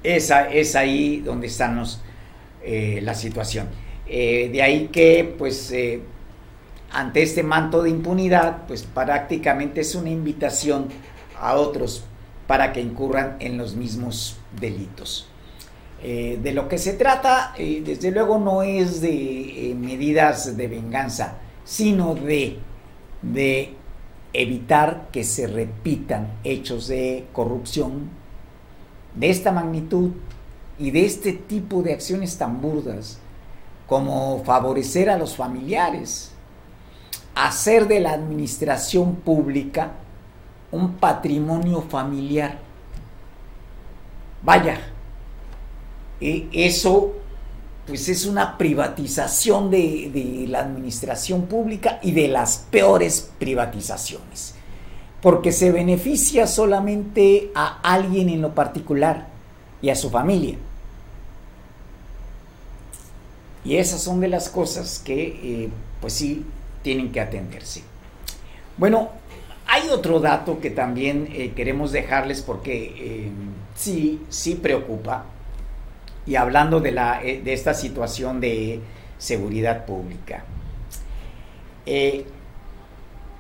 Esa es ahí donde estamos eh, la situación. de ahí que, pues, ante este manto de impunidad, pues prácticamente es una invitación a otros para que incurran en los mismos delitos. Eh, de lo que se trata, eh, desde luego, no es de eh, medidas de venganza, sino de, de evitar que se repitan hechos de corrupción de esta magnitud y de este tipo de acciones tan burdas como favorecer a los familiares, hacer de la administración pública un patrimonio familiar. Vaya, e, eso pues es una privatización de, la administración pública y de las peores privatizaciones, porque se beneficia solamente a alguien en lo particular y a su familia. Y esas son de las cosas que, eh, pues sí, tienen que atenderse. Bueno, hay otro dato que también eh, queremos dejarles porque eh, sí, sí preocupa. Y hablando de, la, eh, de esta situación de seguridad pública.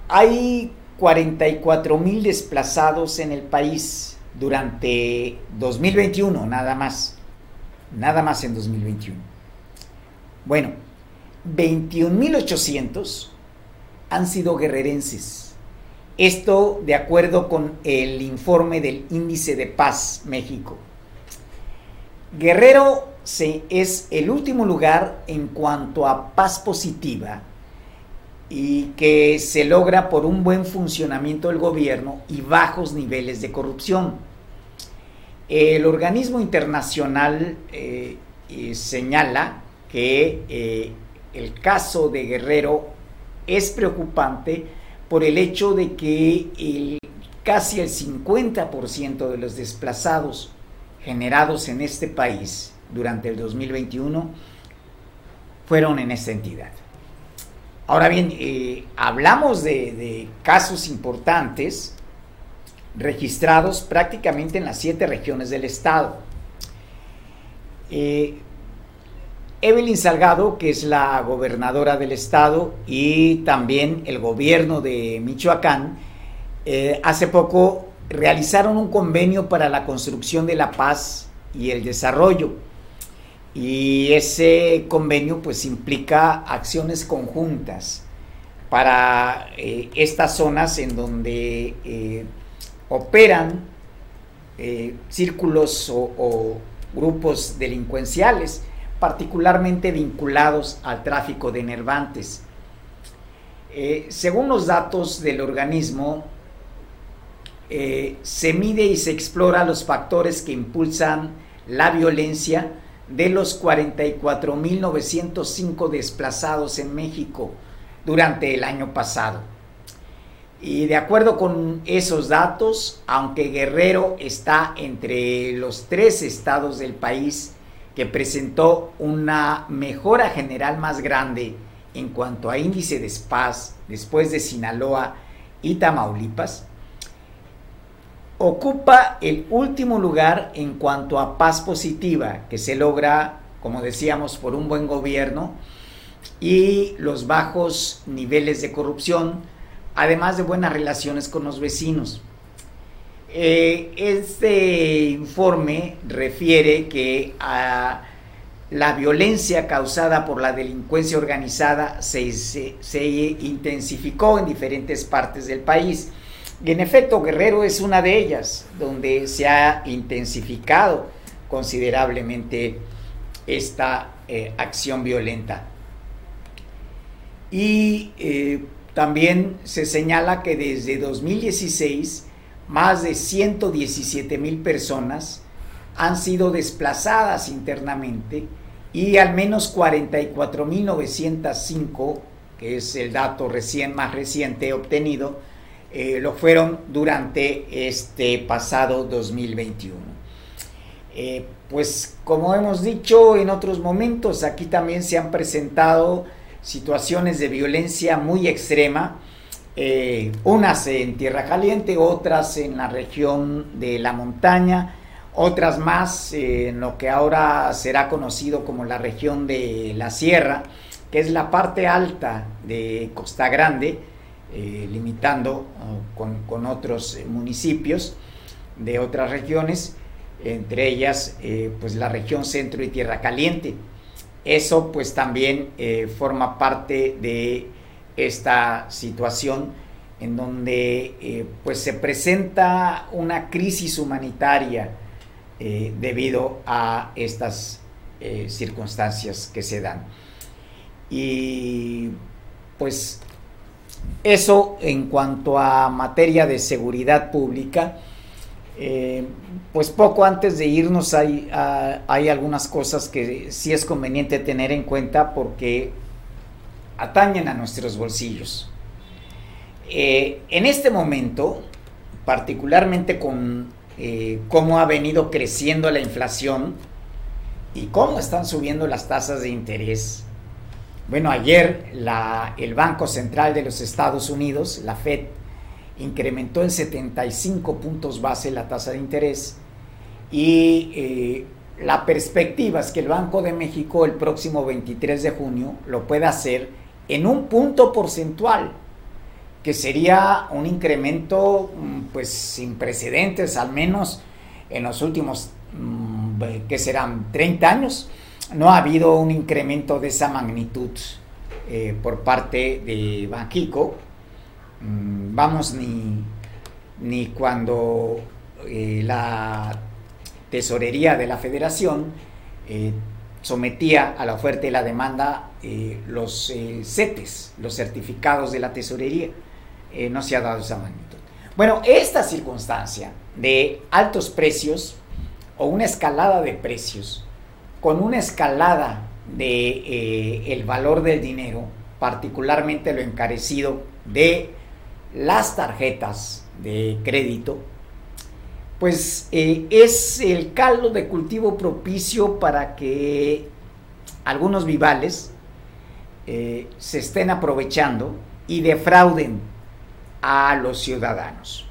hay 44 mil desplazados en el país durante 2021, nada más. Nada más en 2021. Bueno, 21.800 han sido guerrerenses esto de acuerdo con el informe del Índice de Paz México. Guerrero es el último lugar en cuanto a paz positiva y que se logra por un buen funcionamiento del gobierno y bajos niveles de corrupción. El organismo internacional eh, eh, señala que eh, el caso de Guerrero es preocupante por el hecho de que el, casi el 50% de los desplazados generados en este país durante el 2021 fueron en esta entidad. Ahora bien, eh, hablamos de, casos importantes registrados prácticamente en las siete regiones del estado. Eh, Evelyn Salgado, que es la gobernadora del estado y también el gobierno de Michoacán, eh, hace poco realizaron un convenio para la construcción de la paz y el desarrollo. Y ese convenio pues implica acciones conjuntas para eh, estas zonas en donde eh, operan círculos o grupos delincuenciales particularmente vinculados al tráfico de enervantes. Eh, según los datos del organismo, eh, se mide y se explora los factores que impulsan la violencia de los 44.905 desplazados en México durante el año pasado. Y de acuerdo con esos datos, aunque Guerrero está entre los tres estados del país que presentó una mejora general más grande en cuanto a índice de SPAS después de Sinaloa y Tamaulipas, ocupa el último lugar en cuanto a paz positiva que se logra, como decíamos, por un buen gobierno y los bajos niveles de corrupción, además de buenas relaciones con los vecinos. Eh, este informe refiere que a la violencia causada por la delincuencia organizada se, se, intensificó en diferentes partes del país. Y en efecto, Guerrero es una de ellas, donde se ha intensificado considerablemente esta eh, acción violenta. Y eh, también se señala que desde 2016 más de 117 mil personas han sido desplazadas internamente y al menos 44.905, que es el dato recién, más reciente obtenido, eh, lo fueron durante este pasado 2021. Eh, pues como hemos dicho en otros momentos, aquí también se han presentado situaciones de violencia muy extrema, eh, unas en Tierra Caliente, otras en la región de la montaña, otras más en lo que ahora será conocido como la región de la Sierra, que es la parte alta de Costa Grande, eh, limitando uh, con, otros municipios de otras regiones, entre ellas eh, pues la región centro y Tierra Caliente. Eso pues también forma parte de esta situación en donde eh, pues se presenta una crisis humanitaria eh, debido a estas eh, circunstancias que se dan. Y pues eso en cuanto a materia de seguridad pública, pues poco antes de irnos hay, hay algunas cosas que sí es conveniente tener en cuenta porque atañen a nuestros bolsillos. Eh, en este momento, particularmente con eh, cómo ha venido creciendo la inflación y cómo están subiendo las tasas de interés. Bueno, ayer el Banco Central de los Estados Unidos, la Fed, incrementó en 75 puntos base la tasa de interés y eh, la perspectiva es que el Banco de México el próximo 23 de junio lo pueda hacer en un punto porcentual, que sería un incremento mm, pues sin precedentes, al menos en los últimos, mm, que serán 30 años, no ha habido un incremento de esa magnitud eh, por parte de Banquico. Mm, vamos, ni, ni cuando eh, la tesorería de la federación eh, sometía a la oferta y la demanda eh, los eh, CETES, los certificados de la tesorería. Eh, no se ha dado esa magnitud. Bueno, esta circunstancia de altos precios o una escalada de precios con una escalada de el valor del dinero, particularmente lo encarecido de las tarjetas de crédito, pues eh, es el caldo de cultivo propicio para que algunos vivales eh, se estén aprovechando y defrauden a los ciudadanos.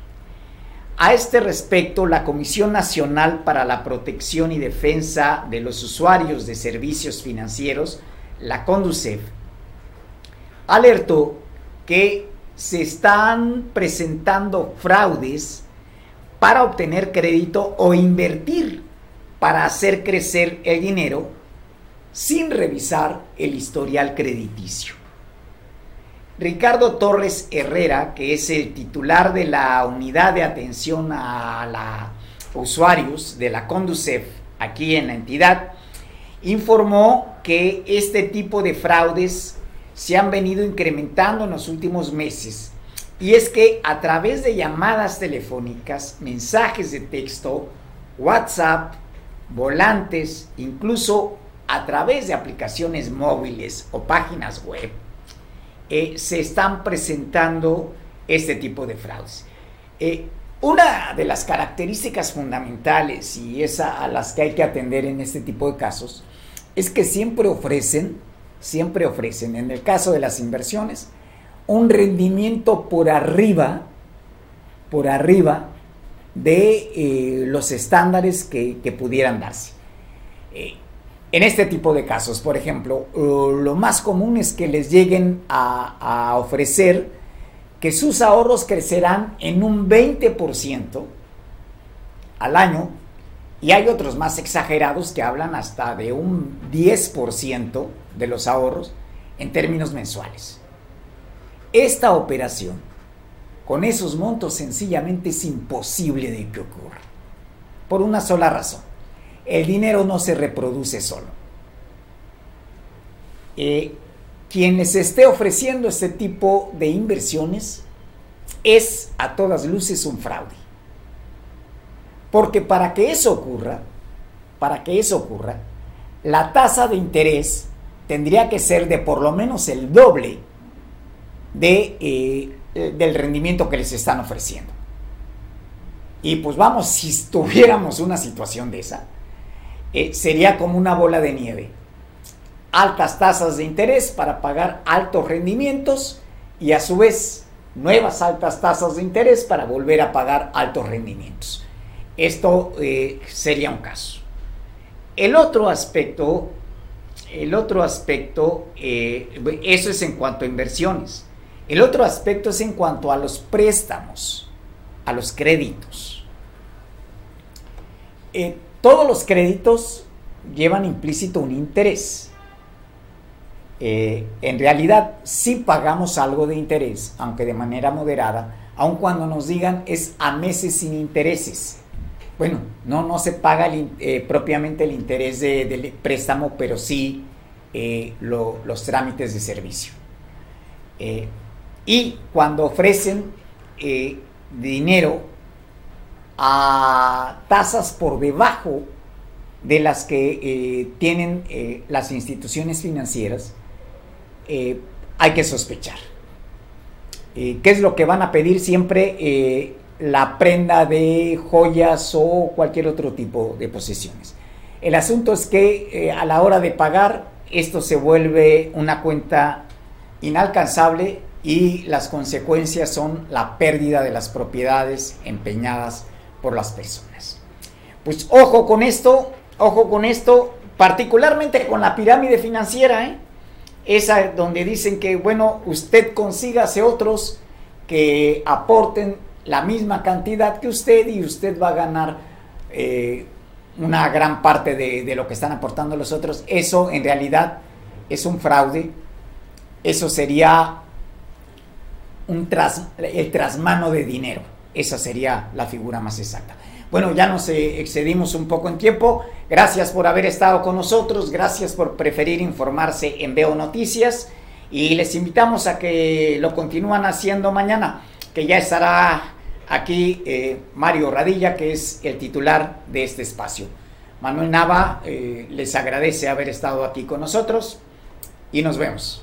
A este respecto, la Comisión Nacional para la Protección y Defensa de los Usuarios de Servicios Financieros, la CONDUCEF, alertó que se están presentando fraudes para obtener crédito o invertir para hacer crecer el dinero sin revisar el historial crediticio. Ricardo Torres Herrera, que es el titular de la unidad de atención a usuarios de la Conducef aquí en la entidad, informó que este tipo de fraudes se han venido incrementando en los últimos meses Y es que a través de llamadas telefónicas, mensajes de texto, WhatsApp, volantes, incluso a través de aplicaciones móviles o páginas web, eh, se están presentando este tipo de fraudes. Eh, una de las características fundamentales y esa a las que hay que atender en este tipo de casos es que siempre ofrecen, siempre ofrecen, en el caso de las inversiones, un rendimiento por arriba, por arriba de eh, los estándares que, pudieran darse. Eh, en este tipo de casos, por ejemplo, lo más común es que les lleguen a, ofrecer que sus ahorros crecerán en un 20% al año y hay otros más exagerados que hablan hasta de un 10% de los ahorros en términos mensuales. Esta operación, con esos montos, sencillamente es imposible de que ocurra. Por una sola razón. El dinero no se reproduce solo. Eh, quien esté ofreciendo este tipo de inversiones es a todas luces un fraude. Porque para que eso ocurra, para que eso ocurra, la tasa de interés tendría que ser de por lo menos el doble eh, del rendimiento que les están ofreciendo. Y pues vamos, si tuviéramos una situación de esa, eh, sería como una bola de nieve. Altas tasas de interés para pagar altos rendimientos y a su vez nuevas altas tasas de interés para volver a pagar altos rendimientos. Esto eh, sería un caso. El otro aspecto, el otro aspecto, eso es en cuanto a inversiones. El otro aspecto es en cuanto a los préstamos, a los créditos. Eh, todos los créditos llevan implícito un interés. Eh, en realidad sí pagamos algo de interés, aunque de manera moderada, aun cuando nos digan es a meses sin intereses. Bueno, no, no se paga eh, propiamente el interés del préstamo, pero sí los trámites de servicio. Y cuando ofrecen eh, dinero a tasas por debajo de las que eh, tienen eh, las instituciones financieras, hay que sospechar. ¿Qué es lo que van a pedir siempre? la prenda de joyas o cualquier otro tipo de posesiones. El asunto es que a la hora de pagar esto se vuelve una cuenta inalcanzable y las consecuencias son la pérdida de las propiedades empeñadas por las personas. Pues ojo con esto, ojo con esto, particularmente con la pirámide financiera, ¿eh? esa donde dicen que, bueno, usted consígase otros que aporten la misma cantidad que usted y usted va a ganar eh, una gran parte de, de lo que están aportando los otros. Eso en realidad es un fraude, eso sería un tras, el trasmano de dinero. Esa sería la figura más exacta. Bueno, ya nos eh, excedimos un poco en tiempo. Gracias por haber estado con nosotros. Gracias por preferir informarse en Veo Noticias. Y les invitamos a que lo continúan haciendo mañana, que ya estará aquí eh, Mario Radilla, que es el titular de este espacio. Manuel Nava eh, les agradece haber estado aquí con nosotros y nos vemos.